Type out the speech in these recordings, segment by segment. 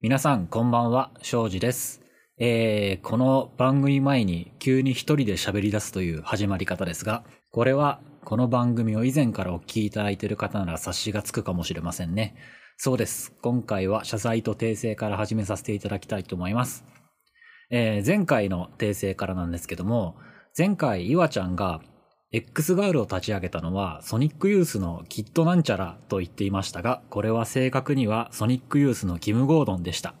皆さん、こんばんは、庄司です。えー、この番組前に急に一人で喋り出すという始まり方ですが、これは、この番組を以前からお聞きいただいている方なら察しがつくかもしれませんね。そうです。今回は謝罪と訂正から始めさせていただきたいと思います。えー、前回の訂正からなんですけども、前回、岩ちゃんが X ガールを立ち上げたのはソニックユースのキットなんちゃらと言っていましたが、これは正確にはソニックユースのキム・ゴードンでした。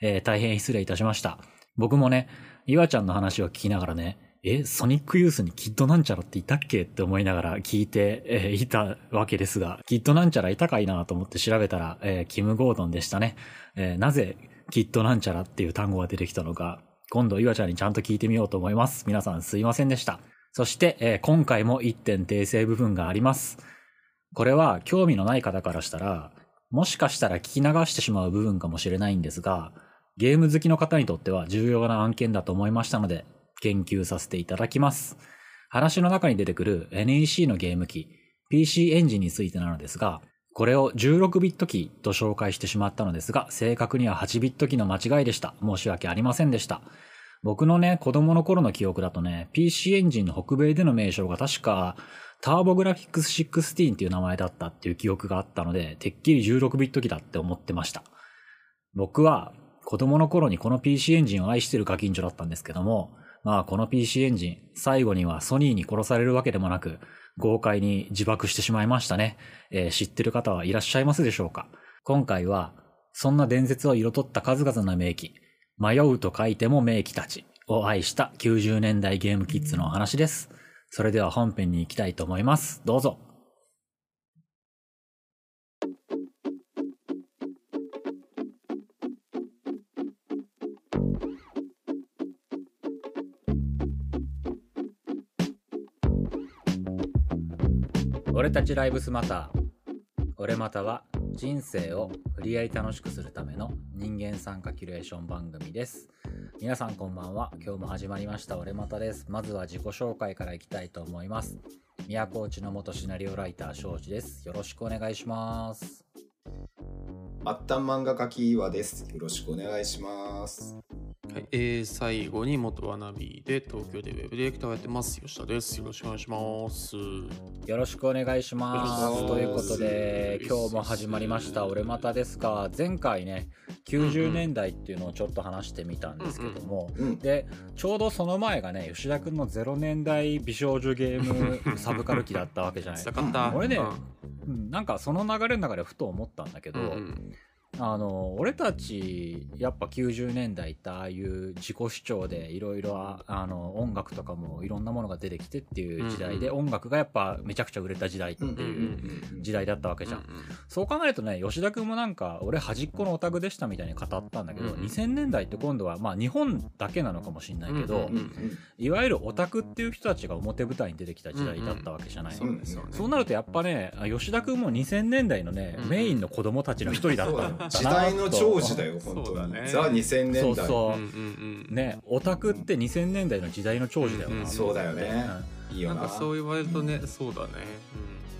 えー大変失礼いたしました。僕もね、岩ちゃんの話を聞きながらね、え、ソニックユースにキッドなんちゃらっていたっけって思いながら聞いて、えーいたわけですが、キッドなんちゃらいたかいなと思って調べたら、えーキム・ゴードンでしたね。えーなぜキッドなんちゃらっていう単語が出てきたのか、今度岩ちゃんにちゃんと聞いてみようと思います。皆さんすいませんでした。そして、えー今回も1点訂正部分があります。これは興味のない方からしたら、もしかしたら聞き流してしまう部分かもしれないんですが、ゲーム好きの方にとっては重要な案件だと思いましたので、研究させていただきます。話の中に出てくる NEC のゲーム機、PC エンジンについてなのですが、これを16ビット機と紹介してしまったのですが、正確には8ビット機の間違いでした。申し訳ありませんでした。僕のね、子供の頃の記憶だとね、PC エンジンの北米での名称が確か、ターボグラフィックス16っていう名前だったっていう記憶があったので、てっきり16ビット機だって思ってました。僕は子供の頃にこの PC エンジンを愛してるガキンチョだったんですけども、まあこの PC エンジン、最後にはソニーに殺されるわけでもなく、豪快に自爆してしまいましたね。えー知ってる方はいらっしゃいますでしょうか今回は、そんな伝説を彩った数々の名機、迷うと書いても名機たちを愛した90年代ゲームキッズのお話です。それでは本編に行きたいと思います。どうぞ。俺たちライブスマター。俺または人生を無理やり楽しくするための人間参加キュレーション番組です。皆さんこんばんは。今日も始まりました俺またです。まずは自己紹介からいきたいと思います。宮古内の元シナリオライター庄司です。よろしくお願いします。末端漫画家キーワです。よろしくお願いします。はい、えー、最後に元ワナビーで東京でウェブディレクターをやってます。吉田です。よろしくお願いします。よろしくお願いします。お願いします。ということで、今日も始まりました。俺またですが、前回ね、90年代っていうのをちょっと話してみたんですけども、うん。で、ちょうどその前がね、吉田くんの0年代美少女ゲームサブカル期だったわけじゃない伝か。った。俺ねうんうんなんかその流れの中でふと思ったんだけど、うんうんあの俺たちやっぱ90年代ってああいう自己主張でいろいろあの音楽とかもいろんなものが出てきてっていう時代で、うん音楽がやっぱめちゃくちゃ売れた時代ってうんうんいう時代だったわけじゃん、うんそう考えるとね吉田君もなんか俺端っこのオタクでしたみたいに語ったんだけど、うんうん2000年代って今度はまあ日本だけなのかもしれないけど、うんうんうん。いわゆるオタクっていう人たちが表舞台に出てきた時代だったわけじゃない、そうねそうね。そうなるとやっぱねあ吉田君も2000年代のね、うんメインの子供たちの一人だったん時代の長寿だよ、そう本当に。だね。ザ2000年代。そうそう。うんうんうんねオタクって2000年代の時代の長寿だよな、うんうんそうだよね。いいよな。なんかそう言われるとねそうだね。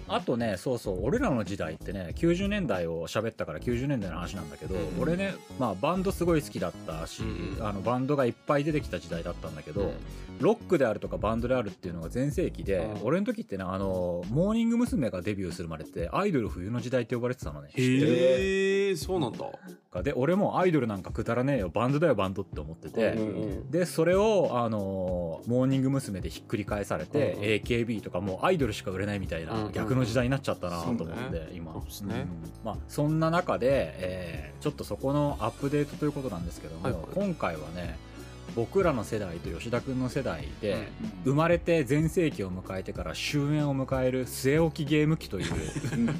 あとねそうそう。俺らの時代ってね90年代を喋ったから90年代の話なんだけど、うん俺ね、まあ、バンドすごい好きだったし、うん。あのバンドがいっぱい出てきた時代だったんだけど、うんロックであるとかバンドであるっていうのが全盛期で、うん。俺の時ってねあのモーニング娘。がデビューするまでってアイドル冬の時代って呼ばれてたのね。へえそうなんだ。で俺もアイドルなんかくだらねえよ。バンドだよバンドって思ってて、うんうんでそれをあのモーニング娘。でひっくり返されて、うん。AKB とかもうアイドルしか売れないみたいな、うん逆の時代になっちゃったなと思って、今。そうですね。うん。まあ、そんな中で、えーちょっとそこのアップデートということなんですけども、はいはい。今回はね僕らの世代と吉田君の世代で、うん生まれて全盛期を迎えてから終焉を迎える据え置きゲーム機といううんはい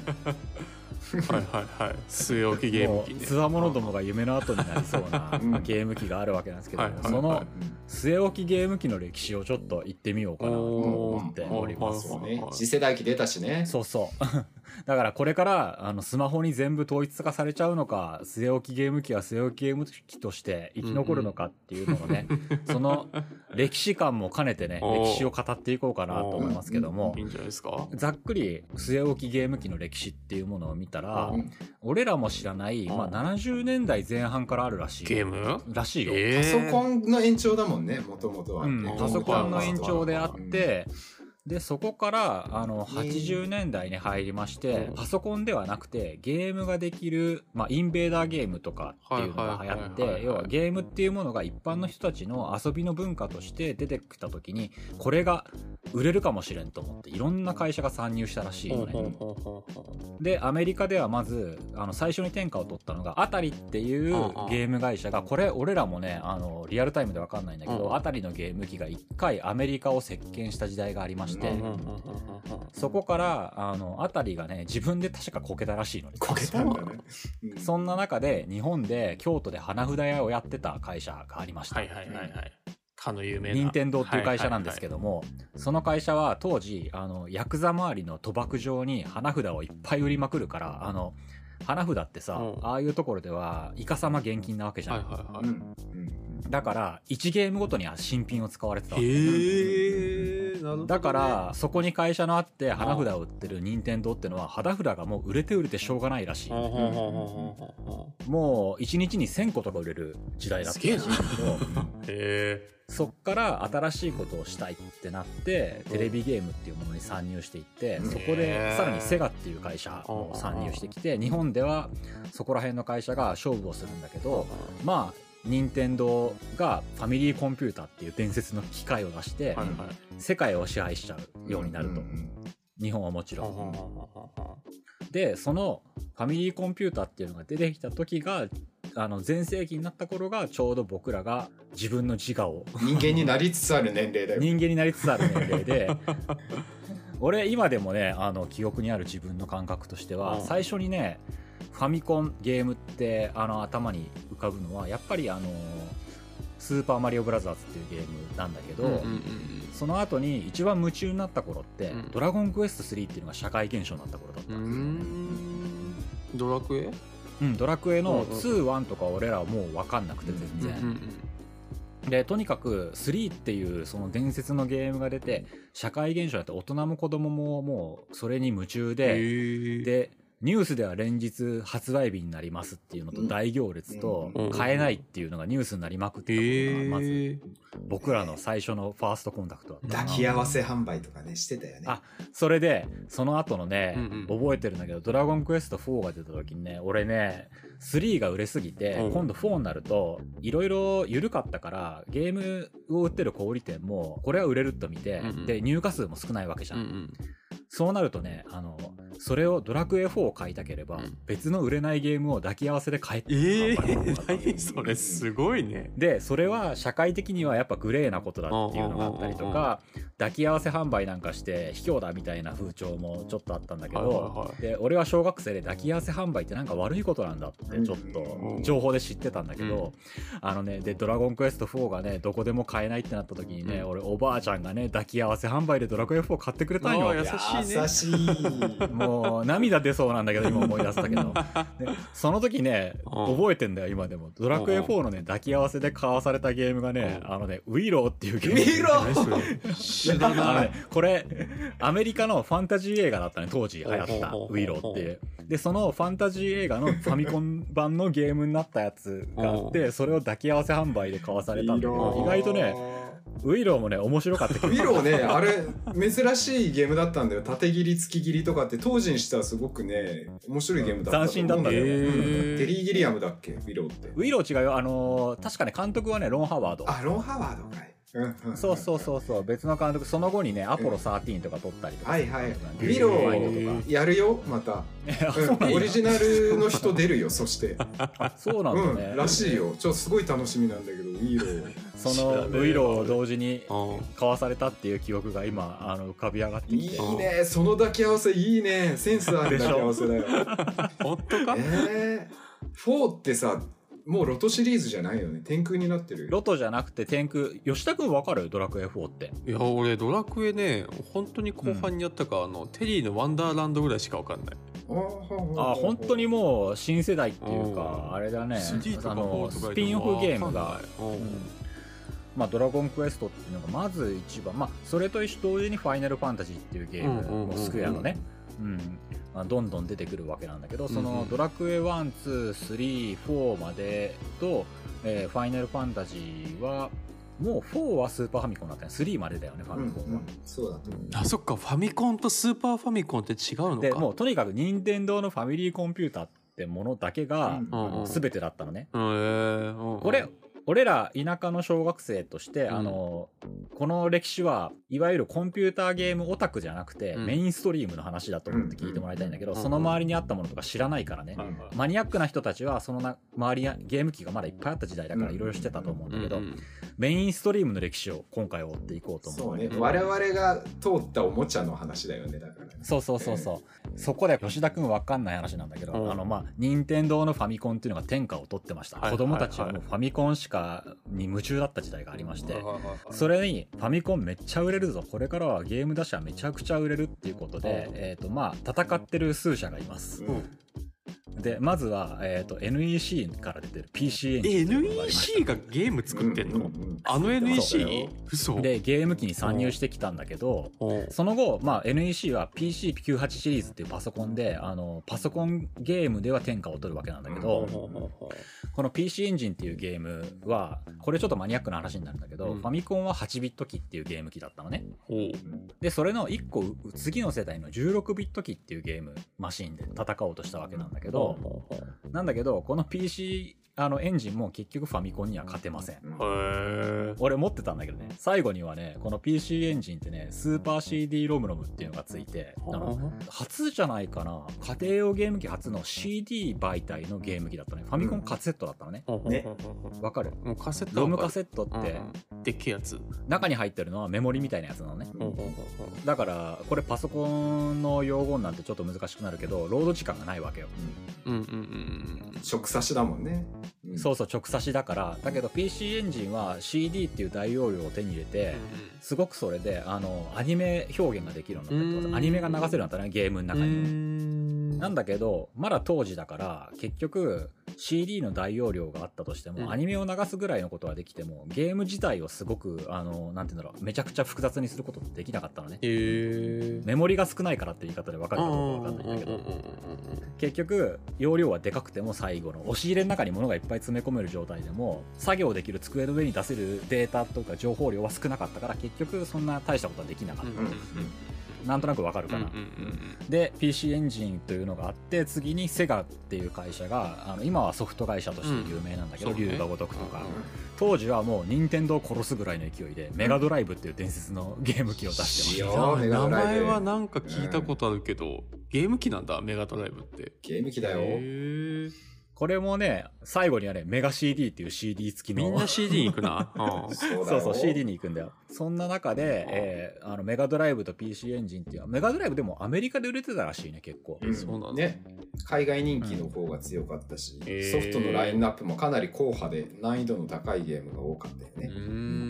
はいはい据え置きゲーム機ねつわものどもが夢の後になりそうなうんゲーム機があるわけなんですけども、はいはいはいその据え置きゲーム機の歴史をちょっと言ってみようかなと思っております。ね。次世代機出たしね。そうそう。だからこれからあのスマホに全部統一化されちゃうのか据え置きゲーム機は据え置きゲーム機として生き残るのかっていうのをね、その歴史観も兼ねてね歴史を語っていこうかなと思いますけどもいいんじゃないですか？ざっくり据え置きゲーム機の歴史っていうものを見たらうん。俺らも知らない、うん。まあ、70年代前半からあるらしいゲーム？らしいよ、えパソコンンの延長だもんね、もともとは、うん、パソコンの延長であって、で、そこから、あの、80年代に入りましてう、んパソコンではなくて、ゲームができる、まあ、インベーダーゲームとかっていうのが流行って、要はゲームっていうものが一般の人たちの遊びの文化として出てきた時に、これが売れるかもしれんと思って、いろんな会社が参入したらしいよね。で、アメリカではまず、あの、最初に天下を取ったのが、アタリっていうゲーム会社が、これ、俺らもね、あの、リアルタイムでわかんないんだけど、うん。アタリのゲーム機が一回アメリカを席巻した時代がありまして、うんそこから、あの、アタリがね、自分で確かこけたらしいのに。こけたんだね。うんそんな中で、日本で、京都で花札屋をやってた会社がありました。はいはいはいはい。かの有名な。任天堂っていう会社なんですけど。ども、その会社は当時、あの、ヤクザ周りの賭博場に花札をいっぱい売りまくるから、あの、花札ってさ、うんああいうところでは、イカ様現金なわけじゃん。はいはいはい。うんうんだから、1ゲームごとには新品を使われてたわけ。へえ、ね。だから、そこに会社のあって花札を売ってる任天堂ってのは、花札がもう売れて売れてしょうがないらしい。ほんもう、1日に1000個とか売れる時代だったらしいんだけど、へそっから新しいことをしたいってなって、テレビゲームっていうものに参入していって、うん。そこでさらにセガっていう会社も参入してきて、日本ではそこら辺の会社が勝負をするんだけど、まあ、任天堂がファミリーコンピュータっていう伝説の機械を出して、はいはい。世界を支配しちゃうようになると。ん日本はもちろん。で、そのファミリーコンピュータっていうのが出てきた時が、あの、前世紀になった頃がちょうど僕らが自分の自我を人間になりつつある年齢だよ。人間になりつつある年齢で 俺今でもねあの記憶にある自分の感覚としては、うん最初にねファミコンゲームってあの頭に浮かぶのはやっぱりあのスーパーマリオブラザーズっていうゲームなんだけど、うんうんうんその後に一番夢中になった頃って、うん。ドラゴンクエスト3っていうのが社会現象になった頃だったうん。うーん。ドラクエ？うん、ドラクエのうんうん2、1とか俺らはもう分かんなくて全然、うんうんでとにかく3っていうその伝説のゲームが出て社会現象になって大人も子供ももうそれに夢中へで、ー。でニュースでは連日発売日になりますっていうのと大行列とうん。買えないっていうのがニュースになりまくってたへことがまずー。僕らの最初のファーストコンタクトだった抱き合わせ販売とかね、してたよね。あそれでその後のね、覚えてるんだけど「ドラゴンクエスト4」が出た時にね俺ね3が売れすぎて、うん。今度4になるといろいろ緩かったからゲームを売ってる小売店もこれは売れると見て、で入荷数も少ないわけじゃん。そうなるとねあのそれをドラクエ4を買いたければ、うん。別の売れないゲームを抱き合わせで買えってええ 何それすごいね。でそれは社会的にはやっぱグレーなことだっていうのがあったりとか抱き合わせ販売なんかして卑怯だみたいな風潮もちょっとあったんだけはいはいどはい。で俺は小学生で抱き合わせ販売ってなんか悪いことなんだってちょっと情報で知ってたんだけどあのねで「ドラゴンクエスト4」がねどこでも買えないってなった時にねうん。俺おばあちゃんがね抱き合わせ販売で「ドラクエ4」買ってくれたんよ。あー優しいね。優しい。もう涙出そうなんだけど今思い出したけど。でその時ねうん。覚えてんだよ今でも。ドラクエ4のね抱き合わせで買わされたゲームがねうん。あのねウィローっていうゲーム。ウィロー？ね。これアメリカのファンタジー映画だったね当時流行ったウィローっていう。でそのファンタジー映画のファミコン版のゲームになったやつがあってそれを抱き合わせ販売で買わされたんだけど意外とね。ウィローもね面白かったけウどィローね、あれ、珍しいゲームだったんだよ。縦切り、突き切りとかって、当時にしてはすごくね、面白いゲームだった。斬新だったねテリー・ギリアムだっけウィローって。ウィロー違うよあのー確かね監督はねロン・ハワードあ、ロン・ハワードかい。そうそうそうそう別の監督その後にねアポロ13とか撮ったりとかはいはい。ウディズニィローワイドとかーやるよ、また。オリジナルの人出るよ、そして。そうなんだね、うん、らしいよ。ちょっとすごい楽しみなんだけど、ウィロー。そのウィローを同時にうん買わされたっていう記憶が今あの浮かび上がっていきていね、その抱き合わせいいね。センスある抱き合わせだよ。本当か？えー、4ってさ、もうロトシリーズじゃないよね。天空になってる。ロトじゃなくて天空。吉田君わかる？ドラクエ4って。いや俺ドラクエね本当に後半にやったか、あのテリーのワンダーランドぐらいしかわかんない。あ本当にもう新世代っていうかうん。あれだね。3とかあの4とかスピンオフゲームが。まあ、ドラゴンクエストっていうのがまず一番、まあ、それと同時にファイナルファンタジーっていうゲーうんうんうんうんムもスクエアのね、うん。まあ、どんどん出てくるわけなんだけど、そうんうん。のドラクエ1、2、3、4までと、えーファイナルファンタジーは、もう4はスーパーファミコンだったね。3までだよね、ファうん。ミコンは。うんそうだと思う。あそっかファミコンとスーパーファミコンって違うのか。で、もうとにかく任天堂のファミリーコンピューターってものだけが、うんうんうん。全てだったのね。うんえーうん。これ、俺ら田舎の小学生として、うん。あの、この歴史はいわゆるコンピューターゲームオタクじゃなくて、うん。メインストリームの話だと思って聞いてもらいたいんだけど、うん。その周りにあったものとか知らないからね。マニアックな人たちはそのな周りやゲーム機がまだいっぱいあった時代だからいろいろしてたと思うんだけど、メインストリームの歴史を今回追っていこうと思そううんね。我々が通ったおもちゃの話だよねだからね。そうそうそうそう。そこで吉田くんわかんない話なんだけど、うん。あのまあ、任天堂のファミコンっていうのが天下を取ってました。はい子供たちはもうファミコンしかに夢中だった時代がありまして、それにファミコンめっちゃ売れるぞ。これからはゲーム出しはめちゃくちゃ売れるっていうことで、うんえっ、とまあ、戦ってる数社がいます。うんで、まずは、えっ、と、NEC から出てる PC エンジンっていうのがありました。NEC がゲーム作ってんの、うん。うんう。んあの NEC? よ嘘。で、ゲーム機に参入してきたんだけど、その後、まあ、NEC は PC98 シリーズっていうパソコンで、あの、パソコンゲームでは天下を取るわけなんだけど、この PC エンジンっていうゲームは、これちょっとマニアックな話になるんだけど、うん。ファミコンは8ビット機っていうゲーム機だったのね。で、それの1個う次の世代の16ビット機っていうゲームマシンで戦おうとしたわけなんだけど、どなんだけど、この PC あのエンジンも結局ファミコンには勝てません。俺持ってたんだけどね、最後にはね、この PC エンジンってね、スーパー CD ロムロムっていうのがついて、あの初じゃないかな、家庭用ゲーム機初の CD 媒体のゲーム機だったね。ファミコンカセットだったのね。ね。わかる？もうカセットロムカセッットって、でっけえやつ。中に入ってるのはメモリみたいなやつなのね。だから、これパソコンの用語になってちょっと難しくなるけど、ロード時間がないわけよ。うん。うんうんうん直差しだもんね、うん。そうそう、直差しだから。だけど PC エンジンは CD っていう大容量を手に入れて、すごくそれで、あの、アニメ表現ができるようになったってこと。うん。アニメが流せるようになったね、ゲームの中になんだけど、まだ当時だから、結局、CD の大容量があったとしても、うんアニメを流すぐらいのことはできても、ゲーム自体をすごく、あの、なんていうんだろう、めちゃくちゃ複雑にすることってできなかったのね。へえメモリが少ないからって言い方で分かるかどうか分かんないんだけど、結局、容量はでかくても最後の、押し入れの中に物がいっぱい詰め込める状態でも、作業できる机の上に出せるデータとか情報量は少なかったから、結局そんな大したことはできなかった。うんうんなんとなくわかるかな。で PC エンジンというのがあって次にセガっていう会社があの今はソフト会社として有名なんだけど、うんそうね龍が如くとか、うん当時はもう任天堂を殺すぐらいの勢いで、メガドライブっていう伝説のゲーム機を出してましいやメガ名前はなんか聞いたことあるけど、ゲーム機なんだメガドライブって。ゲーム機だよ、これもね最後にはねメガ CD っていう CD 付きの。みんな CD に行くな、うん。そうだよそうそう CD に行くんだよ。そんな中で、えーあのメガドライブと PC エンジンっていうメガドライブでもアメリカで売れてたらしいね結構、うん。そうなんだ。ね。海外人気の方が強かったし、へーソフトのラインナップもかなり硬派で難易度の高いゲームが多かったようね、ーん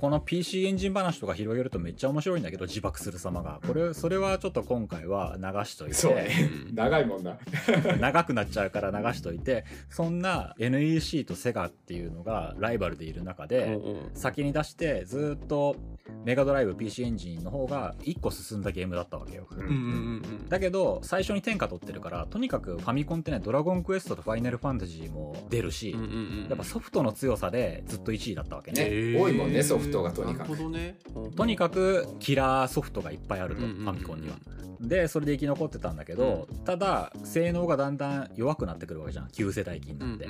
この PC エンジン話とか広げるとめっちゃ面白いんだけど自爆する様が。これそれはちょっと今回は流しといて。そうね。うん。長いもんな。長くなっちゃうから流しといて。そんな NEC とセガっていうのがライバルでいる中で、うんうん。先に出してずっとメガドライブ PC エンジンの方が1個進んだゲームだったわけよ。うん。うんうんうんだけど最初に天下取ってるからとにかくファミコンってねドラゴンクエストとファイナルファンタジーも出るし、うんうんうん。やっぱソフトの強さでずっと1位だったわけね。多いもんねソフトがとにかくねとにかくキラーソフトがいっぱいあると、ファミコンには。で、それで生き残ってたんだけど、ただ、性能がだんだん弱くなってくるわけじゃん。旧世代機になって。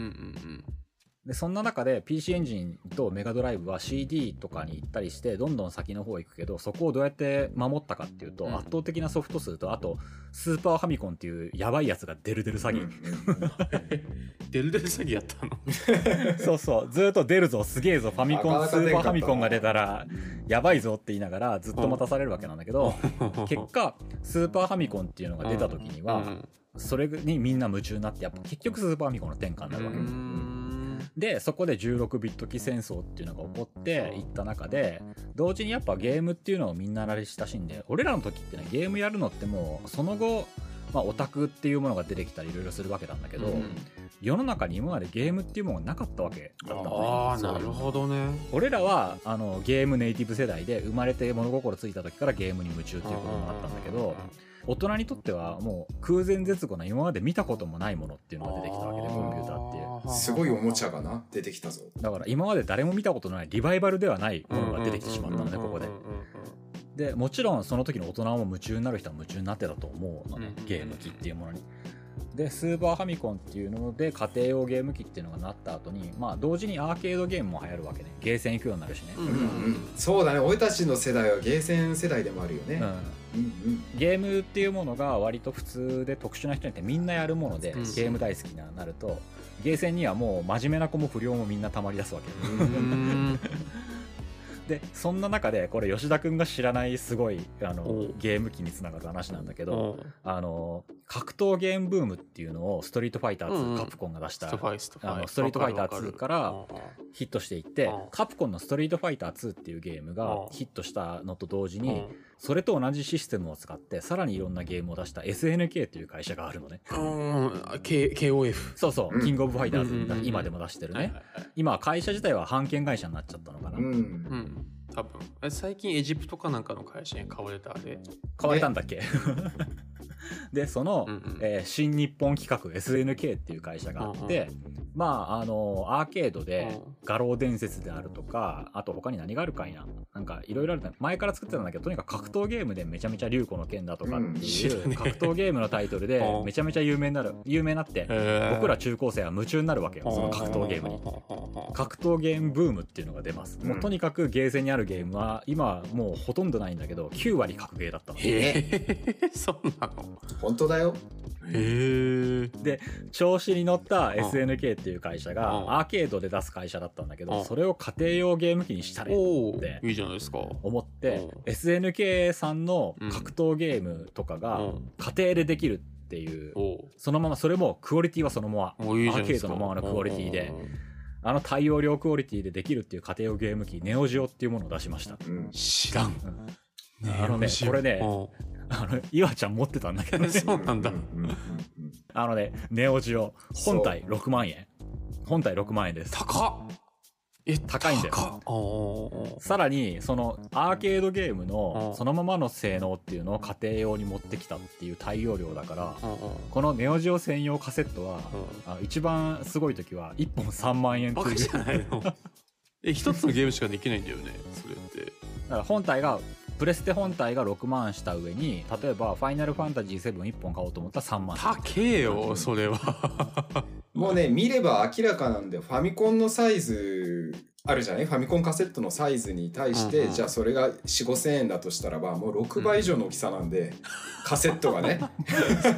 うんうんうんで、そんな中で PC エンジンとメガドライブは CD とかに行ったりして、どんどん先の方行くけど、そこをどうやって守ったかっていうと、うん。圧倒的なソフト数と、あと、スーパーファミコンっていうやばいやつがデルデル詐欺。デルデル詐欺やったの？そうそう、ずっと出るぞ、すげえぞ、ファミコン、スーパーファミコンが出たら、やばいぞって言いながら、ずっと待たされるわけなんだけど、結果、スーパーファミコンっていうのが出た時には、それにみんな夢中になって、やっぱ結局スーパーファミコンの転換になるわけ。で、そこで16ビット機戦争っていうのが起こっていった中で、同時にやっぱゲームっていうのをみんな慣れ親しんで、俺らの時ってね、ゲームやるのってもう、その後、まあ、オタクっていうものが出てきたりいろいろするわけなんだけど、うん世の中に今までゲームっていうものがなかったわけだったのね。ああなるほどね。俺らはあのゲームネイティブ世代で生まれて物心ついた時からゲームに夢中っていうこともあったんだけど大人にとってはもう空前絶後な今まで見たこともないものっていうのが出てきたわけでコンピューターっていう。すごいおもちゃがな出てきたぞ。だから今まで誰も見たことのないリバイバルではないものが出てきてしまったのねここで。でもちろんその時の大人も夢中になる人は夢中になってたと思うのねうん。ゲーム機っていうものにでスーパーファミコンっていうので家庭用ゲーム機っていうのがなった後にまあ同時にアーケードゲームも流行るわけね。ゲーセン行くようになるしね、うんうんうん。そうだね。俺たちの世代はゲーセン世代でもあるよね。うん。うんうんゲームっていうものが割と普通で特殊な人にってみんなやるもので、うん。ゲーム大好きになるとゲーセンにはもう真面目な子も不良もみんなたまり出すわけ。でそんな中でこれ吉田君が知らないすごいあのゲーム機につながる話なんだけど、んあの格闘ゲームブームっていうのをストリートファイター2、うんうん。カプコンが出したストファイストファイあのストリートファイター2わるからヒットしていってうん。カプコンのストリートファイター2っていうゲームがうん。ヒットしたのと同時にうん。それと同じシステムを使ってさらにいろんなゲームを出した SNK っていう会社があるのね。うん、K、KOF。そうそう、うん。キングオブファイターズうん今でも出してるね、はいはいはい。今会社自体は版権会社になっちゃったのかな、うん。うん、多分。え最近エジプトかなんかの会社に買われたあれ？買われたんだっけ？でその、うんうん。えー新日本企画 SNK っていう会社があって、まああのアーケードでうん。画廊伝説であるとかあと他に何があるかいな。なんかいろいろある。ね前から作ってたんだけどとにかく格闘ゲームでめちゃめちゃ竜子の剣だとかってうん。いう格闘ゲームのタイトルでうん。めちゃめちゃ有名になる有名になって僕ら中高生は夢中になるわけよその格闘ゲームに。格闘ゲームブームっていうのが出ます、もうとにかくゲーセンにあるゲームは今はもうほとんどないんだけど9割格ゲーだったの。へえ、そうなの？本当だよ。で調子に乗った SNK っていう会社がうんアーケードで出す会社だったんだけうんどそれを家庭用ゲーム機にしたれとおお思って、いいじゃないですか。思ってうん。SNK さんの格闘ゲームとかがうん。家庭でできるっていうそのままそれもクオリティはそのままアーケードのままのクオリティでうんうんうん。あの対応量クオリティでできるっていう家庭用ゲーム機ネオジオっていうものを出しました。うん。知らん。あのねこれねうあの岩ちゃん持ってたんだけどん そうなんだ。あのねネオジオ本体6万円。本体6万円です。高っ。え、高いんだよ。さらにそのアーケードゲームのうんそのままの性能っていうのを家庭用に持ってきたっていう対応量だからこのネオジオ専用カセットは一番すごい時は1本3万円っていう。じゃないの。え、一つのゲームしかできないんだよね、それって。だから本体がプレステ本体が6万した上に例えば「ファイナルファンタジー7」1本買おうと思ったら3万高えよ、それは。もうね見れば明らかなんでファミコンのサイズあるじゃない？ファミコンカセットのサイズに対して、うんうん。じゃあそれが4 5千円だとしたらばもう6倍以上の大きさなんで、カセットがね。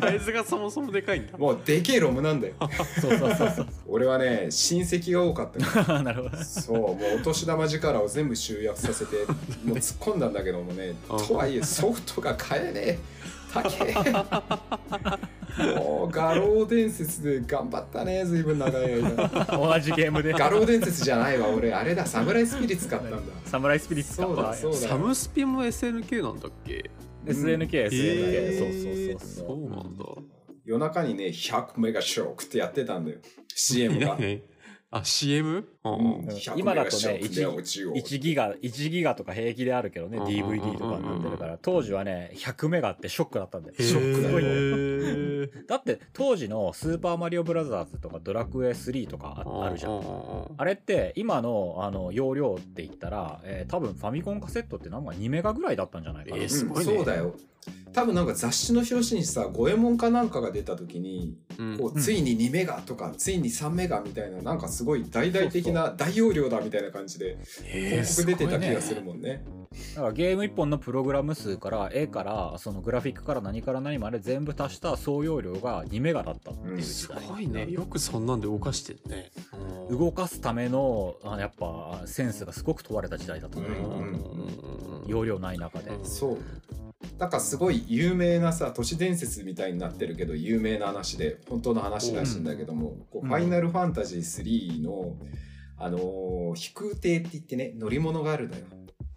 サイズがそもそもでかいんだ。もうでけえロムなんだよ。そうそうそうそう。俺はね親戚が多かったから なるほどそうもうお年玉力を全部集約させてもう突っ込んだんだけどもねうん。とはいえソフトが買えねえもう画廊伝説で頑張ったね随分長い間。同じゲームで。画廊伝説じゃないわ俺。あれだサムライスピリッツ買ったんだ。サムライスピリッツかそうだそうだ。サムスピも SNK なんだっけ？SNK、SNK、えーそうそうそうそう。なんだ。夜中にね100メガショックってやってたんだよ。CM が、何あ、CM? うんうん。うん。100今だとねメガショックで落ちよう1ギガ1ギガとか平気であるけどねうん DVD とかになってるから。当時はね100メガってショックだったんだよ。ショックすごいねへだって当時の「スーパーマリオブラザーズ」とか「ドラクエ3」とかああるじゃん。ん。あれって今のあの容量って言ったら、えー多分ファミコンカセットってなんか2メガぐらいだったんじゃないかな、えーすごいそうだよ多分なんか雑誌の表紙にさ五右衛門かなんかが出た時にうん。こうついに2メガとか、ついに3メガみたいななんかすごい大々的な大容量だみたいな感じでえー広告出てた気がするもんね。だからゲーム1本のプログラム数から絵からそのグラフィックから何から何まで全部足した総容量が2メガだったっていう時す代、ごいね。よくそんなんで動かしてるね。うん。動かすためのあやっぱセンスがすごく問われた時代だったね、うんうんうんうん。容量ない中で、うん。そうなんかすごい有名なさ都市伝説みたいになってるけど有名な話で本当の話らしいんだけども、こううんファイナルファンタジー3の、あのー飛空艇って言ってね乗り物があるのよ。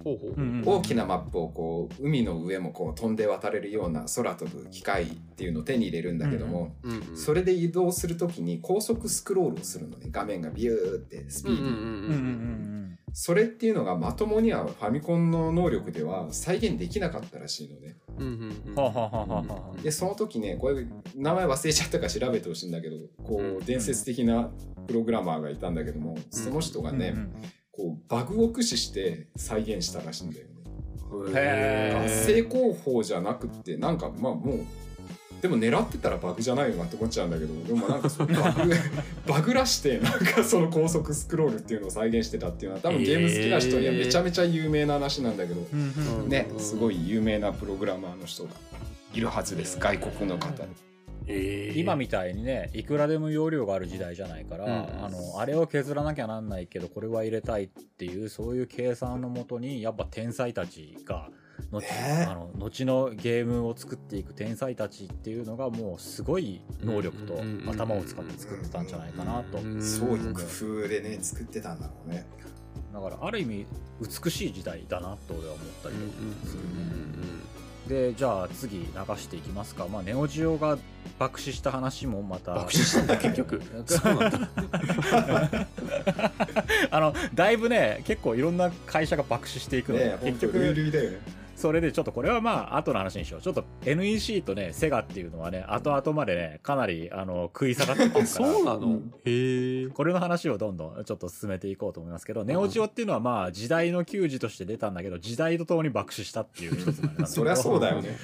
ほうほううん。大きなマップをこう海の上もこう飛んで渡れるような空飛ぶ機械っていうのを手に入れるんだけども、うんうん。それで移動するときに高速スクロールをするのね。画面がビューってスピーディーに、うんうんうんうんうん。うんそれっていうのがまともにはファミコンの能力では再現できなかったらしいのね。でその時ねこれ名前忘れちゃったから調べてほしいんだけどこう伝説的なプログラマーがいたんだけどもその人がね、うんうんこうバグを駆使して再現したらしいんだよね。成功法じゃなくってなんかまあもうでも狙ってたらバグじゃないよなって思っちゃうんだけどでもなんかその バグバグらしてなんかその高速スクロールっていうのを再現してたっていうのは多分ゲーム好きな人にはめちゃめちゃ有名な話なんだけど、ねすごい有名なプログラマーの人がいるはずです。外国の方に。えー。今みたいにねいくらでも容量がある時代じゃないから、うんあのあれを削らなきゃなんないけどこれは入れたいっていうそういう計算のもとにやっぱ天才たちが後,、ねあの後のゲームを作っていく天才たちっていうのがもうすごい能力と頭を使って創ってたんじゃないかなと。うん創意工夫でね作ってたんだろうね。だからある意味美しい時代だなと俺は思ったりするね。うんでじゃあ次流していきますか、まあ、ネオジオが爆死した話もまた。爆死したんだ結局。そうなんだ。あのだいぶね結構いろんな会社が爆死していくので、ね本結局ね。それでちょっとこれはまあ後の話にしよう。ちょっと NEC とねセガっていうのはね後々までねかなりあの食い下がってくるから。そうなの？うん。へえ。これの話をどんどんちょっと進めていこうと思いますけど、ネオジオっていうのはまあ時代の球児として出たんだけど時代とともに爆死したっていう一つなんだけど。そりゃそうだよね。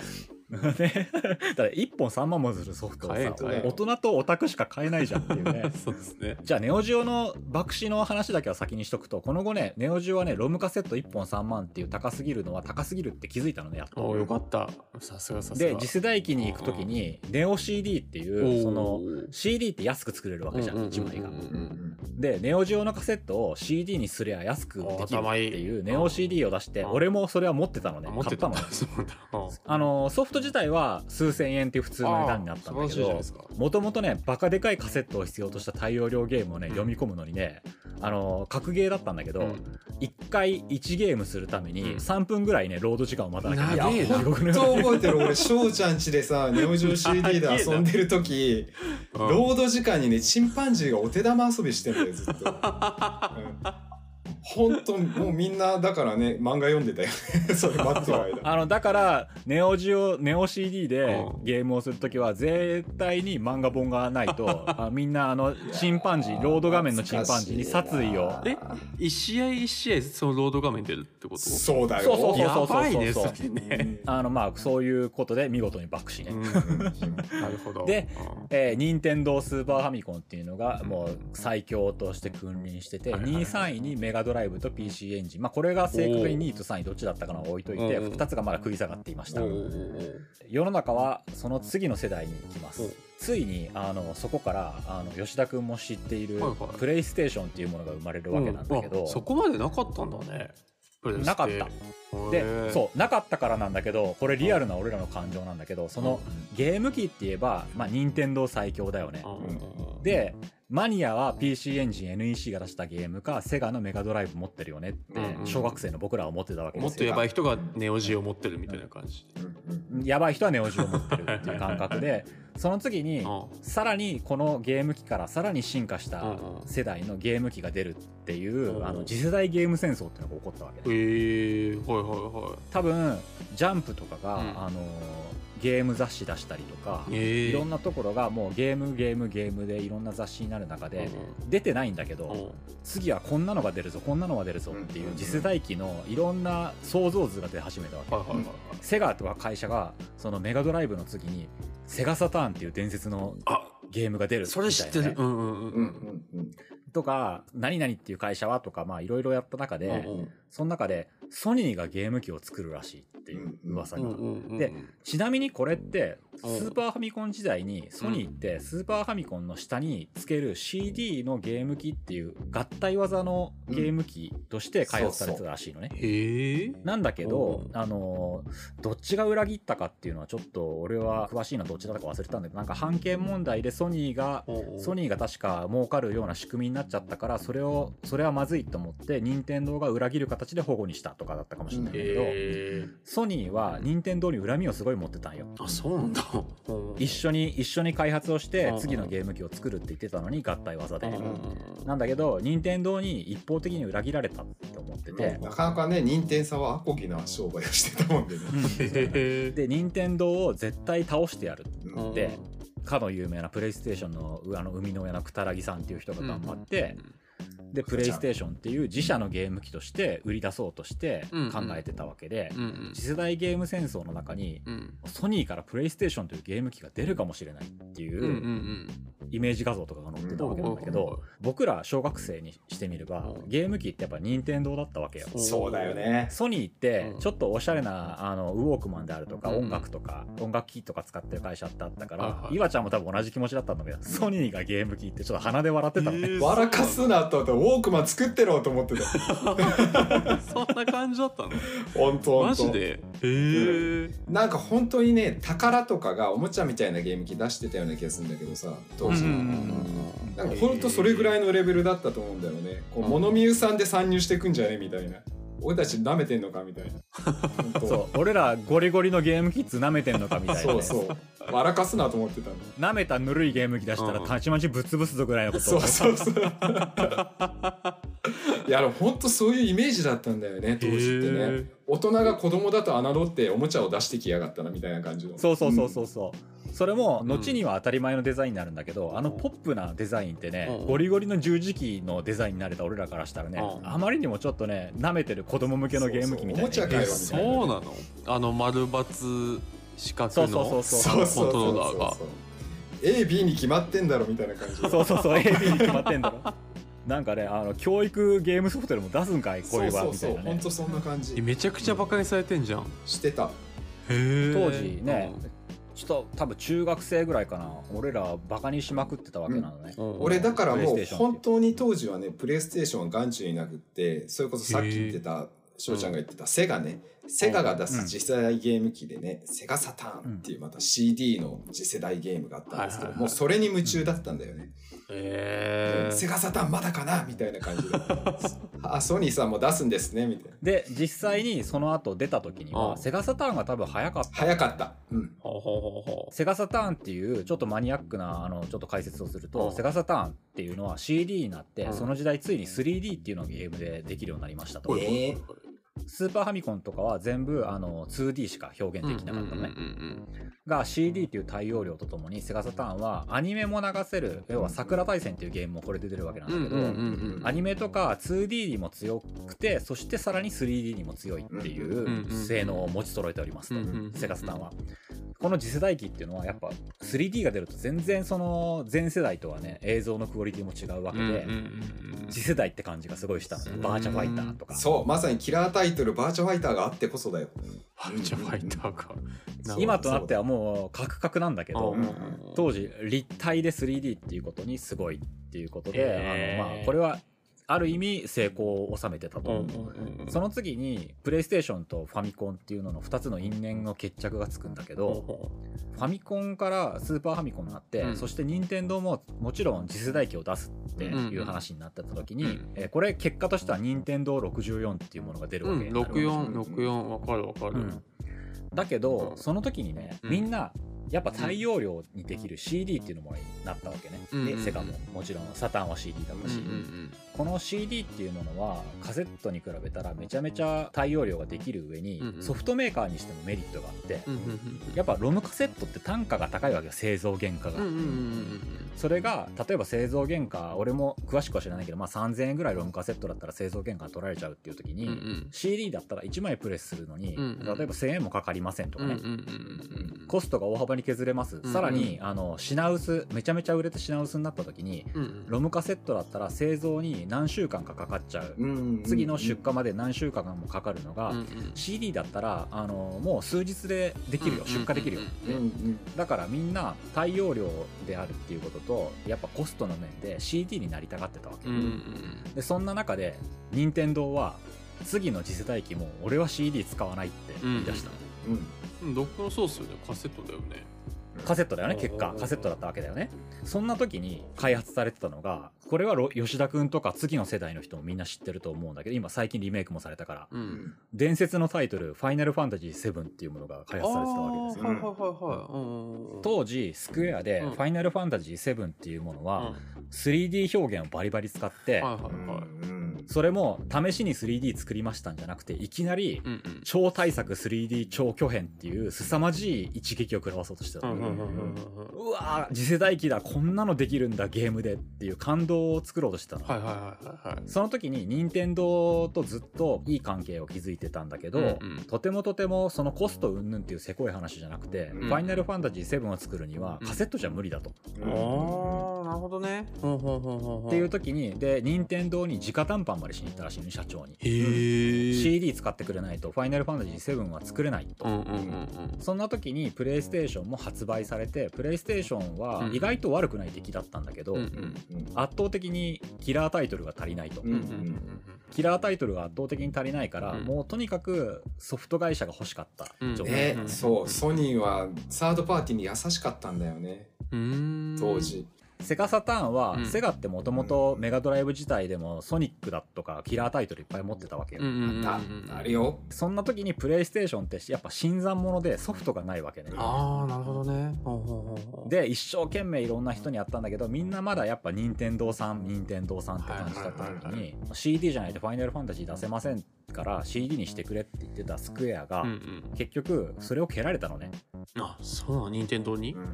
ね、だから1本3万もするソフトをさ大人とオタクしか買えないじゃんっていうね。そうですね。じゃあネオジオの爆死の話だけは先にしとくとこの後ねネオジオはねロムカセット1本3万っていう高すぎるのは高すぎるって気づいたのねやっと。およかった。さすがさすが。で次世代機に行く時にネオ CD っていうその CD って安く作れるわけじゃん1枚がでネオジオのカセットを CD にすりゃ安くできるって頭いうネオ CD を出してうん俺もそれは持ってたのね。あ持ってた。買ったのね。あのソフト自体は数千円っていう普通の値段になったんだけどもともとねバカでかいカセットを必要とした大容量ゲームをね、うん。読み込むのにねあの格ゲーだったんだけど、うん。1回1ゲームするためにうん。3分ぐらいねロード時間を待たなきゃいけない。覚えてる。俺翔ちゃん家でさネオジオ CD で遊んでる時うん。ロード時間にねチンパンジーがお手玉遊びしてんだよずっと、う ん本当もうみんなだからね漫画読んでたよね。それ待ってる間。あのだからネオジオネオ CD でうん。ゲームをするときは絶対に漫画本がないと あみんなあのチンパンジーロード画面のチンパンジーに殺意を。え一試合一試合そのロード画面出るってこと？そうだよ。そうそうそうやばいねそれうね。んあのまあそういうことで見事に爆死ね、うん。なるほど。でうん。えー、任天堂スーパーファミコンっていうのがもう最強として君臨してて、はいはいはい。2位3位にメガドライブと PC エンジン。まあこれが正確に2位と3位どっちだったかな置いといておー2つがまだ食い下がっていました。世の中はその次の世代に行きます。ついにあのそこからあの吉田君も知っているプレイステーションっていうものが生まれるわけなんだけど、そこまでなかったんだねなかった。でそうなかったからなんだけどこれリアルな俺らの感情なんだけどそのゲーム機って言えばまあ任天堂最強だよね。でマニアは PC エンジン NEC が出したゲームかセガのメガドライブ持ってるよねって小学生の僕らは思ってたわけですよ。もっとやばい人がネオジオ持ってるみたいな感じ。やばい人はネオジオ持ってるっていう感覚で その次にうん。さらにこのゲーム機からさらに進化した世代のゲーム機が出るっていううんあの次世代ゲーム戦争っていうのが起こったわけでへえはいはいは多分ジャンプとかが、うん。あのゲーム雑誌出したりとか、えいろんなところがもうゲームゲームゲームでいろんな雑誌になる中で、出てないんだけど、次はこんなのが出るぞこんなのが出るぞっていううん。次世代機のいろんな想像図が出始めたわけ、セガとか会社がそのメガドライブの次にセガサターンっていう伝説のあゲームが出るみたいなね。それ知ってる。うんうんうん。うんうんうん。とか何々っていう会社はとかまあいろいろやった中で、うんうん。その中でソニーがゲーム機を作るらしいっていう噂が、でちなみにこれってスうん。ーパーファミコン時代にソニーってスーパーファミコンの下につける CD のゲーム機っていう合体技のゲーム機として開発されてたらしいのね。なんだけど、うん。あのーどっちが裏切ったかっていうのはちょっと俺は詳しいのはどっちだったか忘れたんだけどなんか判権問題でソニーがソニーが確か儲かるような仕組みにななっちゃったからそれをそれはまずいと思って任天堂が裏切る形で保護にしたとかだったかもしれないんだけど、へソニーは任天堂に恨みをすごい持ってたんよ。ーあそうなんだ。一緒に一緒に開発をしてうん。次のゲーム機を作るって言ってたのに合体技で、うん。なんだけど任天堂に一方的に裏切られたって思ってて、なかなかね任天さんはアコギな商売をしてたもんでね、で任天堂を絶対倒してやるうん。でかの有名なプレイステーションのあの生みの親のくたらぎさんっていう人が頑張って、でプレイステーションっていう自社のゲーム機として売り出そうとしてうん考えてたわけで、うんうん。次世代ゲーム戦争の中にうん。ソニーからプレイステーションというゲーム機が出るかもしれないっていうイメージ画像とかが載ってたわけなんだけうんど僕ら小学生にしてみればうん。ゲーム機ってやっぱ任天堂だったわけよ。う。んそうだよね。ソニーってうん。ちょっとおしゃれなあのウォークマンであるとかうん。音楽とか音楽機とか使ってる会社ってあったから岩ちゃんも多分同じ気持ちだったんだけどソニーがゲーム機ってちょっと鼻で笑ってたのねえー笑かすなと思ってウォークマン作ってろと思ってた。そんな感じだったの？本当本当。マジで？へえ。なんか本当にね宝とかがおもちゃみたいなゲーム機出してたような気がするんだけどさ当時、うんうんうんなんか本当それぐらいのレベルだったと思うんだよね。こう物見ゆさんで参入してくんじゃねみたいな。俺たち舐めてんのかみたいな。そう。俺らゴリゴリのゲーム機っつ舐めてんのかみたいなね。そうそう笑かすなと思ってたの。舐めたぬるいゲーム機出したらうん。たちまちぶつぶすぞぐらいのこと。をそうそうそう。いや本当そういうイメージだったんだよね当時ってへねー大人が子供だと侮っておもちゃを出してきやがったなみたいな感じの。そうそうそうそうそう、それも後には当たり前のデザインになるんだけど、あのポップなデザインってね、うん。ゴリゴリの十字キーのデザインになれた俺らからしたらね、うん。あまりにもちょっとね舐めてる子供向けのゲーム機みたいなそうそうおもちゃかよえみたいそうなの？あの丸抜四角そうそうそうのそうそう。そうコントローラーが。そうそうそう AB に決まってんだろみたいな感じ。そうそうそう AB に決まってんだろ。なんかねあの教育ゲームソフトでも出すんかい？こういう場そう。そうみたいうなね。そ本当そんな感えじめちゃくちゃバカにされてんじゃん。へしてた。え当時ね、ちょっと多分中学生ぐらいかな。俺らバカにしまくってたわけなのね、俺だからもうプレイステーションっていう。本当に当時はねプレイステーションは眼中になくってそれこそさっき言ってた翔ちゃんが言ってたセガね。セガが出す次世代ゲーム機でね、セガサターンっていうまた CD の次世代ゲームがあったんですけど、もうそれに夢中だったんだよね、へえ。セガサターンまだかなみたいな感じで。あソニーさんも出すんですねみたいな。で実際にその後出た時には、うん。セガサターンが多分早かった。早かった。うん。ほうほうほうほセガサターンっていうちょっとマニアックなあのちょっと解説をすると、うん。セガサターンっていうのは CD になって、うん。その時代ついに 3D っていうのがゲームでできるようになりましたと、うえースーパーファミコンとかは全部あの 2D しか表現できなかったのね、が CD っていう対応量とともにセガサターンはアニメも流せる要は桜大戦っていうゲームもこれで出てるわけなんだけど、アニメとか 2D にも強くてそしてさらに 3D にも強いっていんう性能を持ち揃えておりますと、セガサターンは。この次世代機っていうのはやっぱ 3D が出ると全然その前世代とはね映像のクオリティも違うわけで、次世代って感じがすごいしたのうんバーチャファイターとか。そうまさにキラータイトルバーチャファイターがあってこそだよ。バーチャファイターか。今となってはもうカクカクなんだけど、うん。当時立体で 3D っていうことにすごいっていうことで、あのまあこれはある意味成功を収めてたとう。ん思う、うんうん。その次にプレイステーションとファミコンっていうのの2つの因縁の決着がつくんだけど、ファミコンからスーパーファミコンになって、うん。そして任天堂ももちろん次世代機を出すっていう話になってた時に、うんえーこれ結果としては任天堂64っていうものが出るううんわけになるわけ6464わかるわかる。うん。だけど、うん。その時にね、うん。みんなやっぱ大容量にできる CD っていうのもなったわけね、うん。でセガももちろんサターンは CD だったし、うんこの CD っていうものはカセットに比べたらめちゃめちゃ大容量ができる上に、うんうん。ソフトメーカーにしてもメリットがあって、うんうんうんやっぱロムカセットって単価が高いわけよ製造原価が、うんうんうんそれが例えば製造原価俺も詳しくは知らないけど、まあ、3000円ぐらいロムカセットだったら製造原価取られちゃうっていう時に、うんうん。CD だったら1枚プレスするのに、うんうん例えば1000円もかかりませんとかね、うんうんうんうん。コストが大幅に削れます、んさらにあの品薄めちゃめちゃ売れて品薄になった時にうんうん。ロムカセットだったら製造に何週間かかかっちゃう、うん次の出荷まで何週間もかかるのが、うんうん CD だったらあのもう数日でできるよ、うん出荷できるよ、うんうんだからみんな大容量であるっていうこととやっぱコストの面で CD になりたがってたわけ、うんうんでそんな中で任天堂は次の次世代機も俺は CD 使わないって言い出したの、うんうん。どこもそうっすよねカセットだよね。カセットだよね結果。カセットだったわけだよね。そんな時に開発されてたのがこれはロ吉田君とか次の世代の人もみんな知ってると思うんだけど今最近リメイクもされたから。うん。伝説のタイトル「ファイナルファンタジー7」っていうものが開発されてたわけですよ。当時スクエアでうん「ファイナルファンタジー7」っていうものうん。は 3D 表現をバリバリ使ってそれも試しに 3D 作りましたんじゃなくていきなり超大作 3D 超巨編っていう凄まじい一撃を食らわそうとしてたのうわー次世代機だこんなのできるんだゲームでっていう感動を作ろうとしてたの、はいはいはいはいはい。その時に任天堂とずっといい関係を築いてたんだけど、うんうん。とてもとてもそのコスト云々っていうせこい話じゃなくて、うん。ファイナルファンタジー7を作るにはカセットじゃ無理だと、うん。ああなるほどね。っていう時にで任天堂に直談判までしに行ったらしいね社長に、へえ CD 使ってくれないとファイナルファンタジー7は作れないと、うんうんうんうん。そんな時にプレイステーションも発売されてプレイステーションは意外と悪くない出来だったんだけど、うんうんうん。圧倒的にキラータイトルが足りないと、キラータイトルが圧倒的に足りないから、うん。もうとにかくソフト会社が欲しかった状態、ねうんそうソニーはサードパーティーに優しかったんだよね。当時セガサターンは、うん。セガってもともとメガドライブ自体でもソニックだとかキラータイトルいっぱい持ってたわけよ、うんうんうんうんああるよ。そんな時にプレイステーションってやっぱ新参者でソフトがないわけね、ああなるほどね。で一生懸命いろんな人にやったんだけどみんなまだやっぱ任天堂さん任天堂さんって感じだった時に CD じゃないとファイナルファンタジー出せませんから CD にしてくれって言ってたスクエアが、うんうん。結局それを蹴られたのね。あそうなの？任天堂に？うんうん。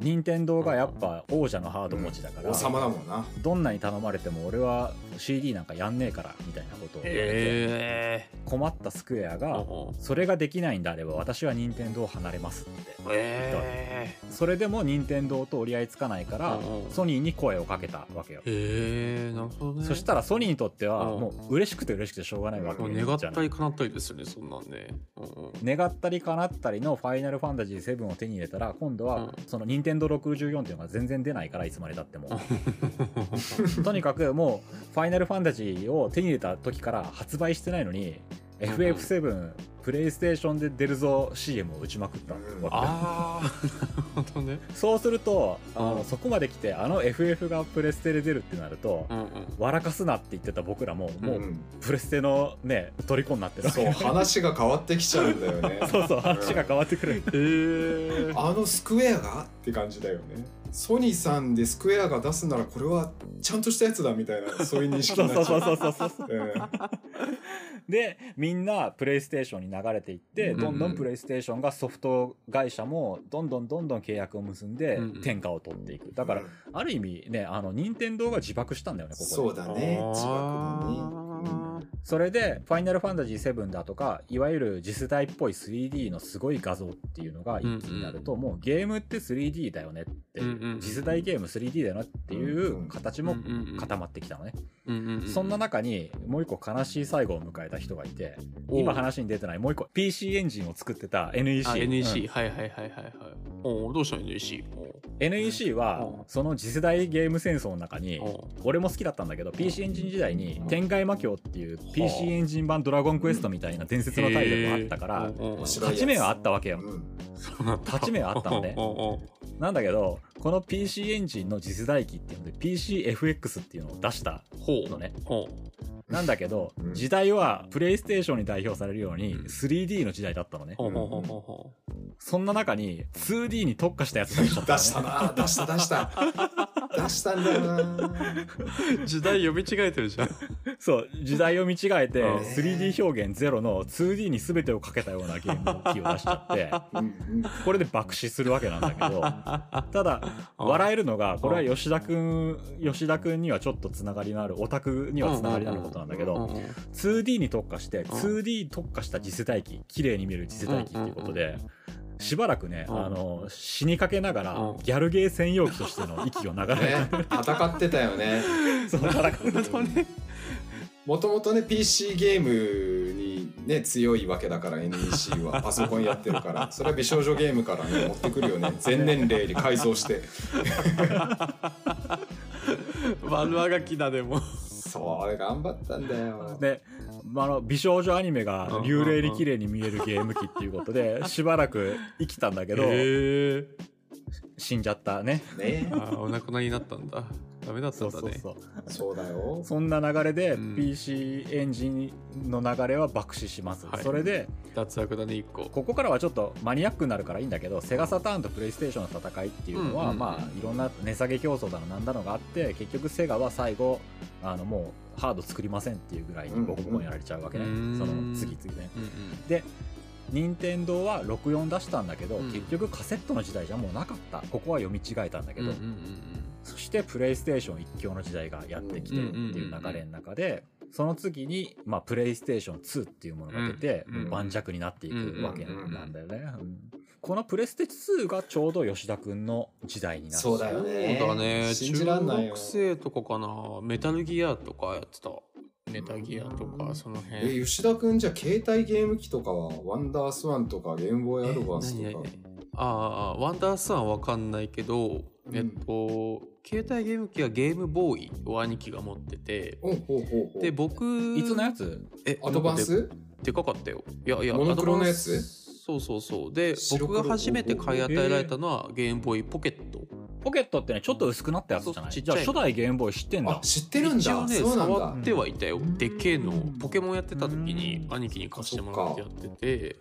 任天堂がやっぱ王者のハード持ちだから、王様だもんな。どんなに頼まれても俺は CD なんかやんねえからみたいなことをえ困ったスクエアえがそれができないんであれば私は任天堂を離れますってえそれでも任天堂と折り合いつかないからうんうん。ソニーに声をかけたわけよ。えへえなるほどね。そしたらソニーにとってはうん。もう嬉しくて嬉しくてしょうがないわけもうじゃない願ったり叶ったりですよねそんなんね。うんうん。願ったり叶ったりのファイナルファンタジー7を手に入れたら今度はうん。その任天堂64っていうのが全然出ないからいつまでたっても。とにかくもうファイナルファンタジーを手に入れた時から発売してないのに FF7 プレイステーションで出るぞ CM を打ちまくったわけ。ああ なるほどね。そうするとあの、うんそこまで来てあの FF がプレステで出るってなると、うんうん。笑かすなって言ってた僕らももう、うん。プレステのね虜になってるわけ。そう話が変わってきちゃうんだよね。そうそう話が変わってくる、ええあのスクエアがって感じだよね。ソニーさんでスクエアが出すならこれはちゃんとしたやつだみたいなそういう認識そうになっちゃそうそううそうそうそう。う ん でみんなプレイステーションに流れていって、うんどんどんプレイステーションがソフト会社もどんどんどんどん契約を結んでうん天下を取っていく。だから、ある意味ねあの任天堂が自爆したんだよねここで。そうだね。自爆のね。それで「ファイナルファンタジー7」だとかいわゆる次世代っぽい 3D のすごい画像っていうのが一気になると、もうゲームって 3D だよねって、うんうん次世代ゲーム 3D だよねっていう形もうんうんうん。固まってきたのね、うんうんうん。そんな中にもう一個悲しい最後を迎えた人がいて今話に出てないもう一個 PC エンジンを作ってた NEC あ NEC、うん。はいはいはいはいはい。おうどうした NEC NEC はうん。その次世代ゲーム戦争の中に俺も好きだったんだけど PC エンジン時代に天外魔境っていう PC エンジン版ドラゴンクエストみたいな伝説のタイトルがあったから勝ち目はあったわけよ。勝ち目はあったのね。なんだけどこの PC エンジンの次世代機っていうので PCFX っていうのを出したほうのね。ほなんだけどうん。時代はプレイステーションに代表されるようにうん。3D の時代だったのね。そんな中に 2D に特化したやつ出しちゃったのね。出したな出した出した。出したんだよな。う時代読み違えてるじゃん。そう時代を見違えてうん。3D 表現ゼロの 2D に全てをかけたようなゲーム機を出しちゃって。これで爆死するわけなんだけど。ただうん笑えるのがこれは吉田くん吉田くんにはちょっとつながりのあるオタクにはつながりのあることなんだけどうんうん 2D に特化して 2D 特化した次世代機綺麗に見える次世代機っていうことでしばらくねうん。あの死にかけながらうん。ギャルゲー専用機としての息を流れね戦ってたよね。そう戦ねもともとね PC ゲームにね強いわけだから NEC は。パソコンやってるから。それは美少女ゲームからね持ってくるよね。全年齢に改造して。悪あがきだでも。そうあれ頑張ったんだよ。で、まああの美少女アニメが流麗に綺麗に見えるゲーム機っていうことでしばらく生きたんだけど死んじゃったね。ねあーお亡くなりになったんだ。ダメだったそんだね。うそうそう。そうだよそんな流れでうん PC エンジンの流れは爆死します。はいそれで、脱落だね、一個。ここからはちょっとマニアックになるからいいんだけど、セガサターンとプレイステーションの戦いっていうのは、うんうんうんまあ、いろんな値下げ競争だのなんだのがあって、結局セガは最後、あの、もうハード作りませんっていうぐらいにボコボコにやられちゃうわけね。うんその次々ね。うんうん。で、任天堂は64出したんだけど、うん結局カセットの時代じゃもうなかった。ここは読み違えたんだけど、うんうんうんそしてプレイステーション一強の時代がやってきてっていう流れの中で、その次に、まあ、プレイステーション2っていうものが出て、うんうん盤石になっていくわけなんだよね。うんこのプレステ2がちょうど吉田くんの時代になる。そうだよねそうだね。信じらんないよ中学生とかかな。メタルギアとかやってた。メタギアとか、そのえ辺。吉田くんじゃ携帯ゲーム機とかはワンダースワンとかゲームボーイアドバンスとか？ああ、ワンダースワンはわかんないけど、うん。えっと、携帯ゲーム機はゲームボーイを兄貴が持ってて、ほうほうほうほう。で、僕、いつのやつ？え、アドバンス？ででかかったよ。いやいや、モノクロのやつ？アドバンスそうそうそう。で、僕が初めて買い与えられたのはゲームボーイポケット。ポケットってね、ちょっと薄くなったやつじゃない？いじゃあ初代ゲームボーイ知ってんあだ。知ってるんだ一応ね、そうなんだ触ってはいたよ。でっけえのうん。ポケモンやってた時に兄貴に貸してもらってやってて。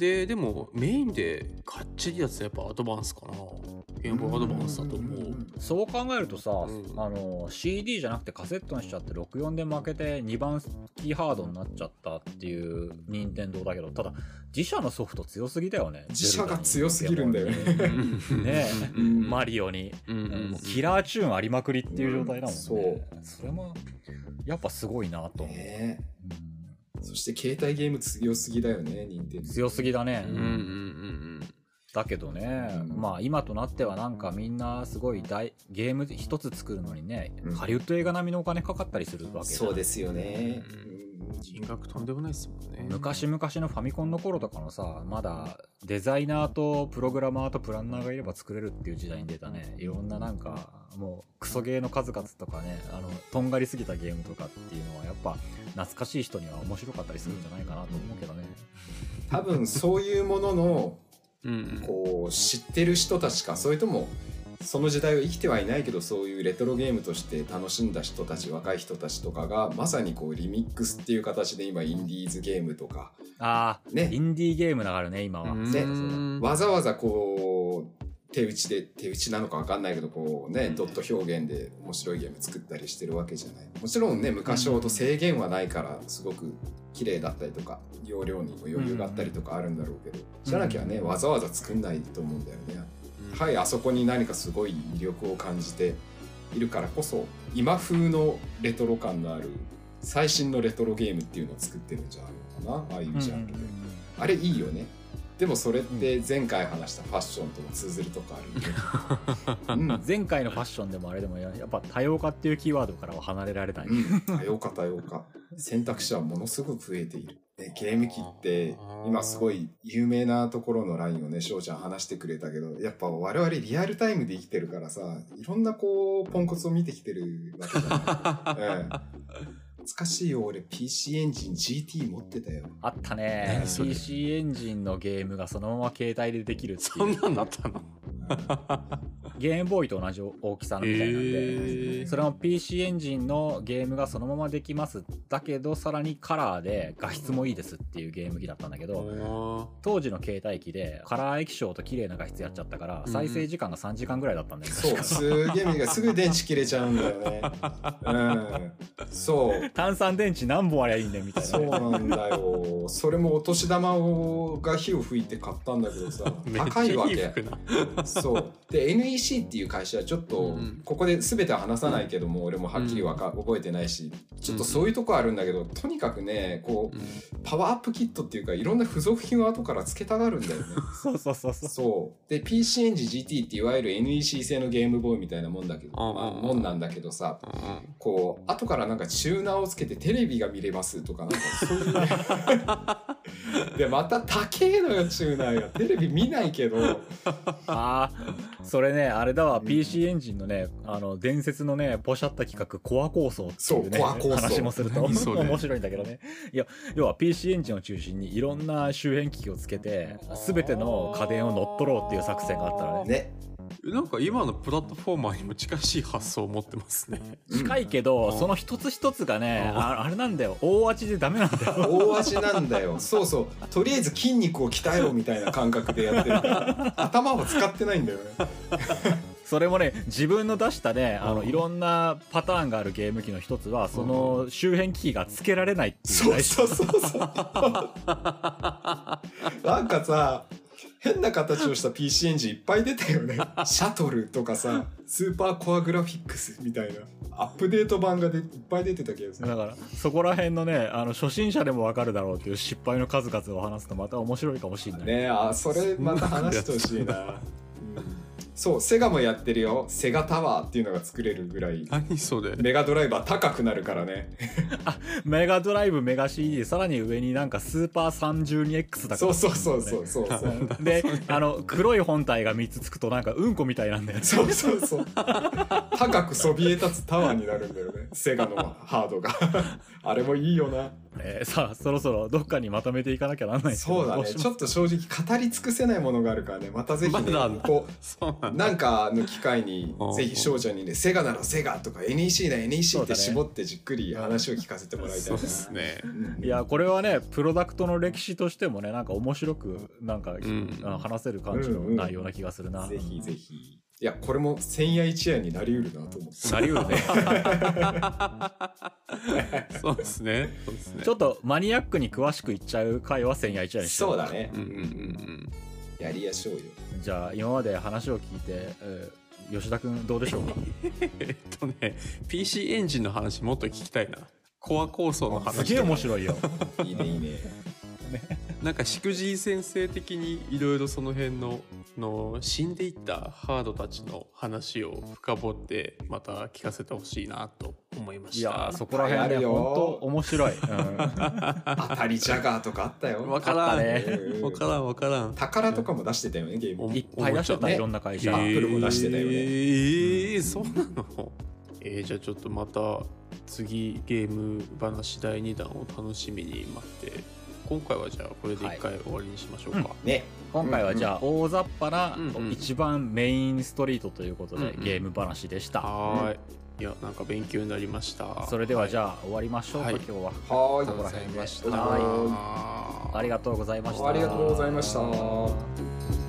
で、でもメインでかっちりやつはやっぱアドバンスかな。ゲームボーイアドバンスだと思う。そう考えるとさ、ん。あの CD じゃなくてカセットにしちゃって64で負けて2番キーハードになっちゃったっていう任天堂だけどただ自社のソフト強すぎだよね。自社が強すぎるんだよね。ねえ。うん。マリオに、うんキラーチューンありまくりっていう状態だもんね、そう。それもやっぱすごいなと思う、ねうんそして携帯ゲーム強すぎだよね任天堂強すぎだね、うん。うんうんだけどね、うん。まあ今となってはなんかみんなすごい大ゲーム一つ作るのにね、うん。ハリウッド映画並みのお金かかったりするわけそうですよね。うん。金額とんでもないですもんね。昔々のファミコンの頃とかのさまだデザイナーとプログラマーとプランナーがいれば作れるっていう時代に出たね。いろんななんかもうクソゲーの数々とかねあのとんがりすぎたゲームとかっていうのはやっぱ懐かしい人には面白かったりするんじゃないかなと思うけどね、多分そういうもののうんうん。こう知ってる人たちかそれともその時代を生きてはいないけどそういうレトロゲームとして楽しんだ人たち若い人たちとかがまさにこうリミックスっていう形で今インディーズゲームとかああ、ね。インディーゲームだからね今は、うん。そうだそう。だわざわざこう手打ちで手打ちなのか分かんないけどこうねドット表現で面白いゲーム作ったりしてるわけじゃない。もちろんね昔ほど制限はないからすごく綺麗だったりとか容量にも余裕があったりとかあるんだろうけどじゃなきゃねわざわざ作んないと思うんだよねはいあそこに何かすごい魅力を感じているからこそ今風のレトロ感のある最新のレトロゲームっていうのを作ってるんじゃないのかなああいうジャンルで、あれいいよね。でもそれって前回話したファッションとも通ずるとこあるんで、うん。前回のファッションでもあれでもややっぱ多様化っていうキーワードからは離れられない、うん、多様化多様化。選択肢はものすごく増えている、ね、ゲーム機って今すごい有名なところのラインをね翔ちゃん話してくれたけどやっぱ我々リアルタイムで生きてるからさいろんなこうポンコツを見てきてるわけじゃない、ええ懐かしいよ俺。PC エンジン GT 持ってたよ。あったね。PC エンジンのゲームがそのまま携帯でできるってそんいうなんだったの？ゲームボーイと同じ大きさのみたいなんで、へー。それも PC エンジンのゲームがそのままできます。だけどさらにカラーで画質もいいですっていうゲーム機だったんだけど、当時の携帯機でカラー液晶と綺麗な画質やっちゃったからうん。再生時間が3時間ぐらいだったんだよね、そうすげえすぐ電池切れちゃうんだよね。うん。そう炭酸電池何本ありゃいいねんみたいなそうね、なんだよ。それもお年玉をが火を吹いて買ったんだけどさ、高いわけ。なそう。で、NEC っていう会社はちょっとうん、ここで全ては話さないけども、俺もはっきりわか覚えてないし、ちょっとそういうとこあるんだけど、とにかくね、こう、パワーアップキットっていうか、いろんな付属品を後から付けたがるんだよね。そ うそうそうそうそう。で、PC エンジン GT っていわゆる NEC 製のゲームボーイみたいなもんだけど、うんまあ、もんなんだけどさ、うんこう、後からなんかチューナーをつけてテレビが見れますとか、なんかそういう、でまた高えのよチューナーが。テレビ見ないけど。ああそれねあれだわ PC エンジンのねあの伝説のねポシャった企画コア構想っていうねそうコア構想。話もすると。面白いんだけどね。いや要は PC エンジンを中心にいろんな周辺機器をつけて全ての家電を乗っ取ろうっていう作戦があったのね。ねなんか今のプラットフォーマーにも近しい発想を持ってますね。近いけど、うん。その一つ一つがね、うん。ああれなんだよ。大味でダメなんだよ。大味なんだよ。そうそう。とりあえず筋肉を鍛えろみたいな感覚でやってる。か ら頭を使ってないんだよね。それもね自分の出したねあのうんいろんなパターンがあるゲーム機の一つはその周辺機器がつけられないっていう。そうそうそうそうなんかさ変な形をした PC エンジンいっぱい出たよね。シャトルとかさスーパーコアグラフィックスみたいな。アップデート版がでいっぱい出てた気がする。だからそこら辺のねあの初心者でもわかるだろうっていう失敗の数々を話すとまた面白いかもしれない、ねえあそれまた話してほしいな、うんそうセガもやってるよ。セガタワーっていうのが作れるぐらい。何それ。メガドライバー高くなるからね。メガドライブメガ CD さらに上になんかスーパー 32X だから。そうそうそうそうそうそう。であの黒い本体が3つつくとなんかうんこみたいなんだよね。そうそうそう。高くそびえ立つタワーになるんだよね。セガのハードが。あれもいいよな。えーさあそろそろどっかにまとめていかなきゃなんないそうだね。ちょっと正直語り尽くせないものがあるからね。またぜひ、ねまこそうなうん。かの機会にうん。ぜひ少女にねセガならセガとか NEC なら NEC って絞ってじっくり話を聞かせてもらいたいですね。うん。いやこれはねプロダクトの歴史としてもねなんか面白くなんか、んあの話せる感じの内容な気がするな、ぜひぜひ。いやこれも千夜一夜になりうるなと思ってなりうるね。そうですね。そうですね。ちょっとマニアックに詳しく言っちゃう回は千夜一夜にしてそうだね。うんうんうん。やりやしょうよじゃあ今まで話を聞いて、えー吉田君どうでしょうか？うん。えっとね、PC エンジンの話もっと聞きたいな。コア構想のす話げえ面白いよいいねいいねなんかしくじい先生的にいろいろその辺のの死んでいったハードたちの話を深掘ってまた聞かせてほしいなと思いまいした。やーそこら辺ねあるよ。本当面白い、うん。当たりジャガーとかあったよ。わからん。ねうんわからんわからん。宝とかも出してたよねゲーム。おいっぱい出してた、ね。い。ろんな会社、アップルも出してたよね。えー、そうなの。えー、じゃあちょっとまた次ゲーム話第2弾を楽しみに待って今回はじゃあこれで一回終わりにしましょうか、ね。今回はじゃあ大雑把なうんうん。一番メインストリートということでうんうん。ゲーム話でした、はーい。いやなんか勉強になりました。それではじあゃあ終わりましょうか、はい。今日は。はありがとうーいございました。はありがとうございました。ありがとうございました